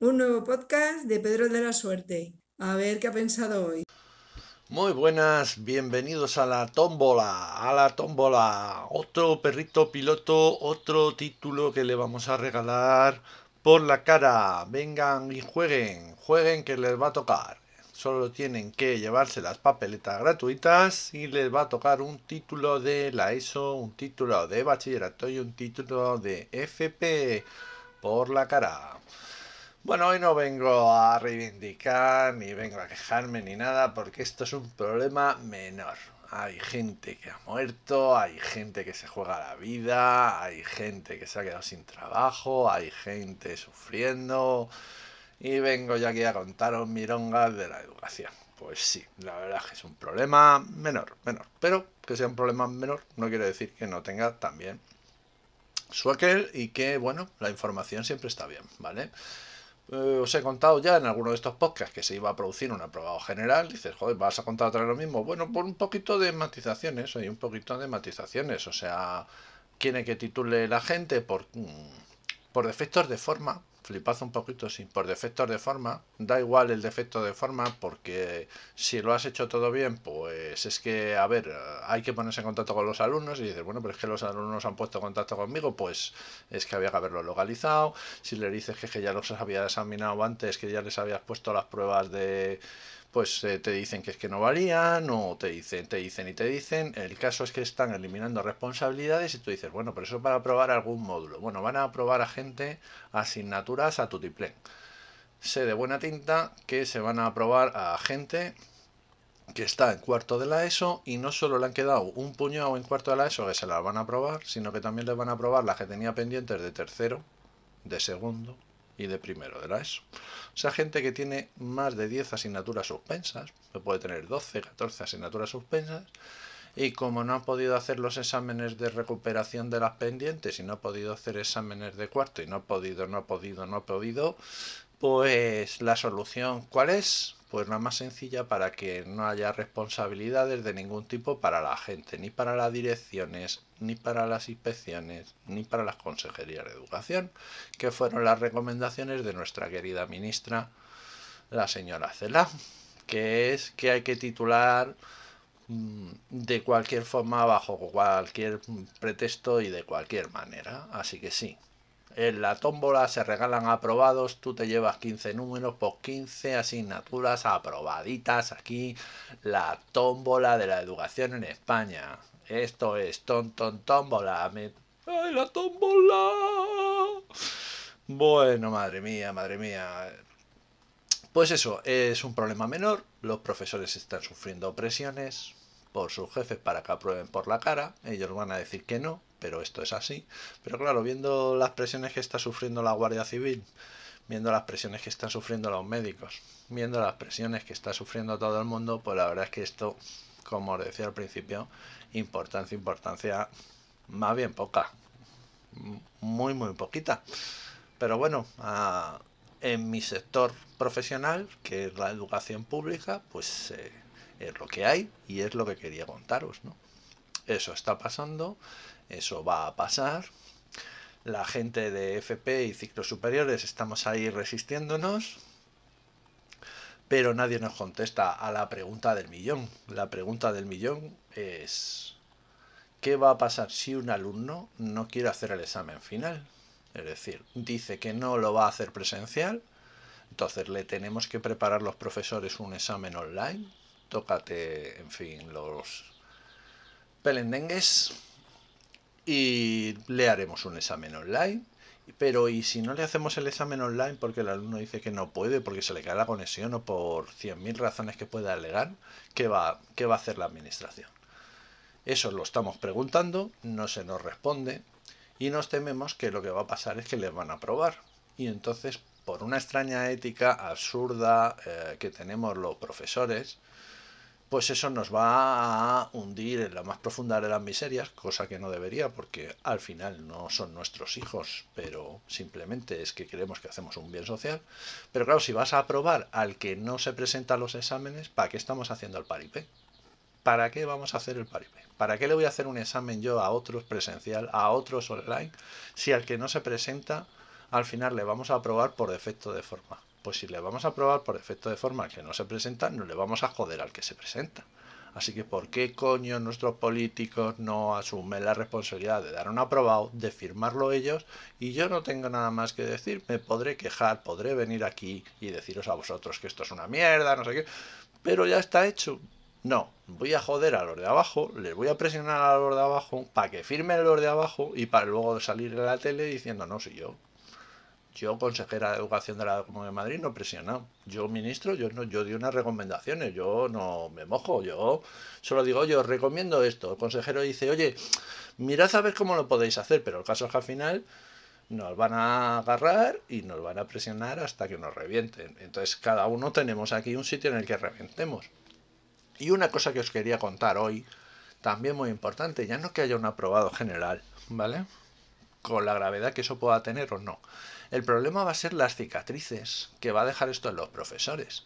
Un nuevo podcast de Pedro de la Suerte. A ver qué ha pensado hoy. Muy buenas, bienvenidos a la tómbola, a la tómbola. Otro perrito piloto, otro título que le vamos a regalar por la cara. Vengan y jueguen, jueguen que les va a tocar. Solo tienen que llevarse las papeletas gratuitas y les va a tocar un título de la ESO, un título de bachillerato y un título de FP por la cara. Bueno, hoy no vengo a reivindicar, ni vengo a quejarme, ni nada, porque esto es un problema menor. Hay gente que ha muerto, hay gente que se juega la vida, hay gente que se ha quedado sin trabajo, hay gente sufriendo. Y vengo ya aquí a contaros mirongas de la educación. Pues sí, la verdad es que es un problema menor, menor. Pero que sea un problema menor no quiere decir que no tenga también su aquel y que, bueno, la información siempre está bien, ¿vale? Eh, os he contado ya en alguno de estos podcasts que se iba a producir un aprobado general. Dices, joder, ¿vas a contar otra vez lo mismo? Bueno, por un poquito de matizaciones, hay un poquito de matizaciones. O sea, quiere que titule la gente por, mm, por defectos de forma, flipad un poquito, sí, por defectos de forma, da igual el defecto de forma, porque si lo has hecho todo bien, pues es que, a ver, hay que ponerse en contacto con los alumnos y dices, bueno, pero es que los alumnos han puesto contacto conmigo, pues es que había que haberlo localizado, si le dices que, que ya los había examinado antes, que ya les habías puesto las pruebas de pues eh, te dicen que es que no valían o te dicen, te dicen y te dicen. El caso es que están eliminando responsabilidades y tú dices, bueno, pero eso para aprobar algún módulo. Bueno, van a aprobar a gente asignaturas a tutiplén. Sé de buena tinta que se van a aprobar a gente que está en cuarto de la ESO y no solo le han quedado un puñado en cuarto de la ESO que se la van a aprobar, sino que también les van a aprobar las que tenía pendientes de tercero, de segundo, y de primero de la ESO. O sea, gente que tiene más de 10 asignaturas suspensas, puede tener 12, 14 asignaturas suspensas, y como no ha podido hacer los exámenes de recuperación de las pendientes y no ha podido hacer exámenes de cuarto y no ha podido, no ha podido, no ha podido, pues la solución, ¿cuál es? Pues la más sencilla para que no haya responsabilidades de ningún tipo para la gente, ni para las direcciones, ni para las inspecciones, ni para las consejerías de educación, que fueron las recomendaciones de nuestra querida ministra, la señora Cela, que es que hay que titular mm, de cualquier forma, bajo cualquier pretexto y de cualquier manera. Así que sí, en la tómbola se regalan aprobados, tú te llevas 15 números por 15 asignaturas aprobaditas aquí, la tómbola de la educación en España. Esto es ton ton tómbola. ¡Ay, la tómbola! Bueno, madre mía, madre mía. Pues eso, es un problema menor. Los profesores están sufriendo presiones por sus jefes para que aprueben por la cara. Ellos van a decir que no, pero esto es así. Pero claro, viendo las presiones que está sufriendo la Guardia Civil, viendo las presiones que están sufriendo los médicos, viendo las presiones que está sufriendo todo el mundo, pues la verdad es que esto, como os decía al principio, importancia, importancia más bien poca. Muy, muy poquita. Pero bueno, en mi sector profesional, que es la educación pública, pues eh, es lo que hay y es lo que quería contaros, ¿no? Eso está pasando eso va a pasar. La gente de FP y ciclos superiores estamos ahí resistiéndonos, pero nadie nos contesta a la pregunta del millón. La pregunta del millón es, ¿qué va a pasar si un alumno no quiere hacer el examen final? Es decir, dice que no lo va a hacer presencial, entonces le tenemos que preparar los profesores un examen online. Tócate, en fin, los pelendengues y le haremos un examen online. Pero ¿y si no le hacemos el examen online porque el alumno dice que no puede, porque se le cae la conexión o por 100.000 razones que pueda alegar? ¿qué va, ¿qué va a hacer la administración? Eso lo estamos preguntando, no se nos responde y nos tememos que lo que va a pasar es que les van a aprobar. Y entonces, por una extraña ética absurda eh, que tenemos los profesores, pues eso nos va a hundir en la más profunda de las miserias, cosa que no debería, porque al final no son nuestros hijos, pero simplemente es que creemos que hacemos un bien social. Pero claro, si vas a aprobar al que no se presenta a los exámenes, ¿para qué estamos haciendo el paripé? ¿Para qué vamos a hacer el paripé? ¿Para qué le voy a hacer un examen yo a otros presencial, a otros online, si al que no se presenta al final le vamos a aprobar por defecto de forma. Pues si le vamos a aprobar por defecto de forma al que no se presenta, no le vamos a joder al que se presenta. Así que ¿por qué coño nuestros políticos no asumen la responsabilidad de dar un aprobado, de firmarlo ellos y yo no tengo nada más que decir? Me podré quejar, podré venir aquí y deciros a vosotros que esto es una mierda, no sé qué, pero ya está hecho. No, voy a joder a los de abajo, les voy a presionar a los de abajo para que firmen los de abajo y para luego salir en la tele diciendo no, soy yo. Yo, consejera de Educación de la Comunidad de Madrid, no he presionado. Yo, ministro, yo no, yo di unas recomendaciones, yo no me mojo, yo solo digo, yo recomiendo esto. El consejero dice, oye, mirad a ver cómo lo podéis hacer, pero el caso es que al final nos van a agarrar y nos van a presionar hasta que nos revienten. Entonces, cada uno tenemos aquí un sitio en el que reventemos. Y una cosa que os quería contar hoy, también muy importante, ya no que haya un aprobado general, ¿vale? Con la gravedad que eso pueda tener o no. El problema va a ser las cicatrices que va a dejar esto en los profesores.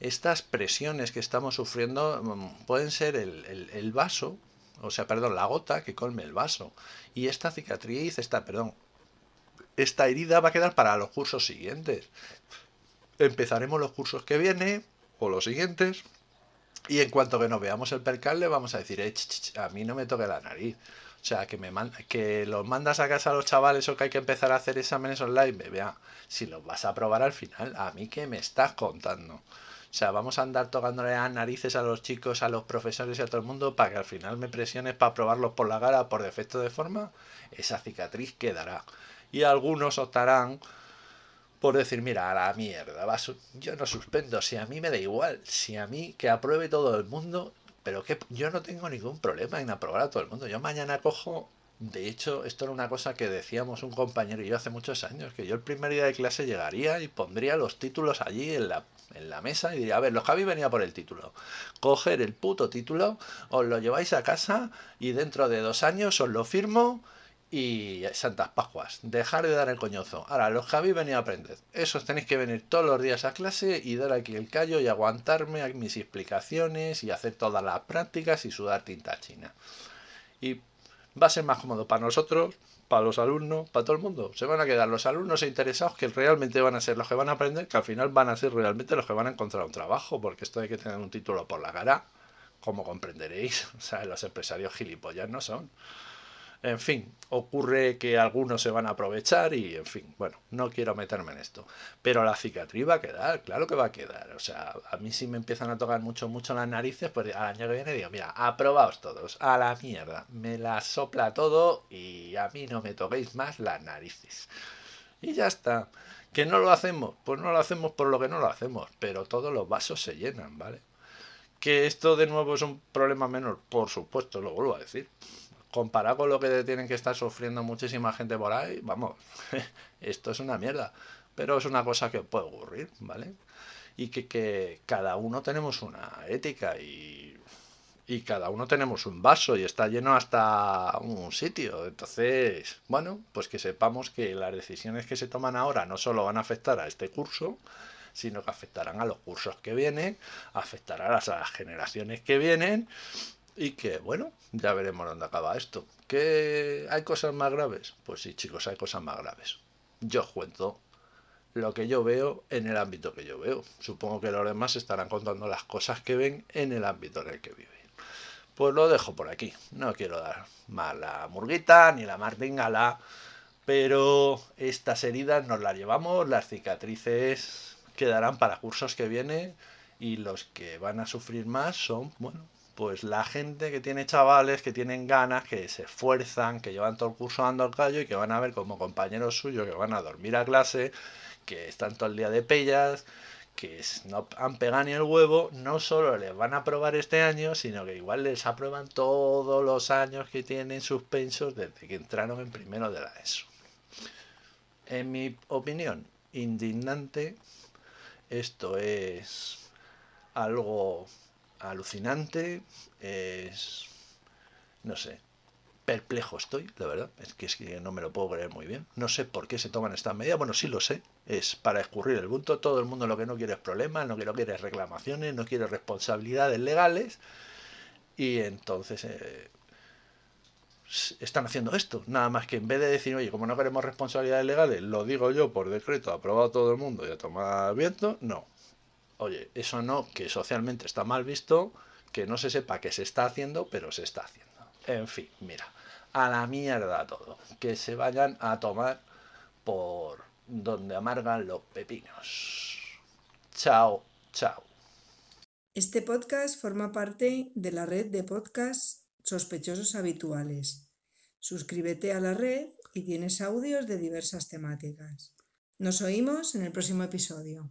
Estas presiones que estamos sufriendo mm, pueden ser el, vaso, o sea, perdón, la gota que colme el vaso. Y esta cicatriz, esta, perdón, esta herida va a quedar para los cursos siguientes. Empezaremos los cursos que vienen, o los siguientes, y en cuanto que nos veamos el percal, le vamos a decir, eh, a mí no me toque la nariz. Sea, que me que los mandas a casa a los chavales o que hay que empezar a hacer exámenes online, vea, si los vas a probar al final, a mí que me estás contando. O sea, vamos a andar tocándole las narices a los chicos, a los profesores y a todo el mundo para que al final me presiones para probarlos por la cara por defecto de forma. Esa cicatriz quedará. Y algunos optarán por decir, mira, a la mierda, yo no suspendo, si a mí me da igual, si a mí que apruebe todo el mundo, pero que yo no tengo ningún problema en aprobar a todo el mundo. Yo mañana cojo, de hecho, esto era una cosa que decíamos un compañero y yo hace muchos años, que yo el primer día de clase llegaría y pondría los títulos allí en la, en la mesa y diría, a ver, los Javi venía por el título. Coger el puto título, os lo lleváis a casa y dentro de dos años os lo firmo y Santas Pascuas. Dejar de dar el coñozo. Ahora, los que habéis venido a aprender, esos tenéis que venir todos los días a clase y dar aquí el callo y aguantarme a mis explicaciones y hacer todas las prácticas y sudar tinta china. Y va a ser más cómodo para nosotros, para los alumnos, para todo el mundo. Se van a quedar los alumnos interesados que realmente van a ser los que van a aprender, que al final van a ser realmente los que van a encontrar un trabajo, porque esto hay que tener un título por la cara, como comprenderéis. O sea, los empresarios gilipollas no son. En fin, ocurre que algunos se van a aprovechar y, en fin, bueno, no quiero meterme en esto. Pero la cicatriz va a quedar, claro que va a quedar. O sea, a mí si me empiezan a tocar mucho, mucho las narices, pues al año que viene digo, mira, aprobaos todos, a la mierda. Me la sopla todo y a mí no me toquéis más las narices. Y ya está. ¿Que no lo hacemos? Pues no lo hacemos por lo que no lo hacemos, pero todos los vasos se llenan, ¿vale? Que esto de nuevo es un problema menor, por supuesto, lo vuelvo a decir comparado con lo que tienen que estar sufriendo muchísima gente por ahí, vamos, esto es una mierda. Pero es una cosa que puede ocurrir, ¿vale? Y que, que cada uno tenemos una ética y, y cada uno tenemos un vaso y está lleno hasta un sitio. Entonces, bueno, pues que sepamos que las decisiones que se toman ahora no solo van a afectar a este curso, sino que afectarán a los cursos que vienen, afectarán a las generaciones que vienen y que, bueno, ya veremos dónde acaba esto. ¿Que hay cosas más graves? Pues sí, chicos, hay cosas más graves. Yo os cuento lo que yo veo en el ámbito que yo veo. Supongo que los demás estarán contando las cosas que ven en el ámbito en el que viven. Pues lo dejo por aquí. No quiero dar más la murguita ni la martingala, pero estas heridas nos las llevamos, las cicatrices quedarán para cursos que vienen y los que van a sufrir más son, bueno, pues la gente que tiene chavales, que tienen ganas, que se esfuerzan, que llevan todo el curso dando al callo y que van a ver como compañeros suyos que van a dormir a clase, que están todo el día de pellas, que no han pegado ni el huevo, no solo les van a aprobar este año, sino que igual les aprueban todos los años que tienen suspensos desde que entraron en primero de la ESO. En mi opinión, indignante, esto es algo alucinante, es, no sé, perplejo estoy, la verdad, es que, es que no me lo puedo creer muy bien. No sé por qué se toman estas medidas, bueno, sí lo sé, es para escurrir el punto, todo el mundo lo que no quiere es problemas, no quiere reclamaciones, no quiere responsabilidades legales, y entonces, eh, están haciendo esto. Nada más que en vez de decir, oye, como no queremos responsabilidades legales, lo digo yo por decreto, aprobado todo el mundo y a tomar viento, no. Oye, eso no, que socialmente está mal visto, que no se sepa que se está haciendo, pero se está haciendo. En fin, mira, a la mierda todo. Que se vayan a tomar por donde amargan los pepinos. Chao, chao. Este podcast forma parte de la red de podcasts sospechosos habituales. Suscríbete a la red y tienes audios de diversas temáticas. Nos oímos en el próximo episodio.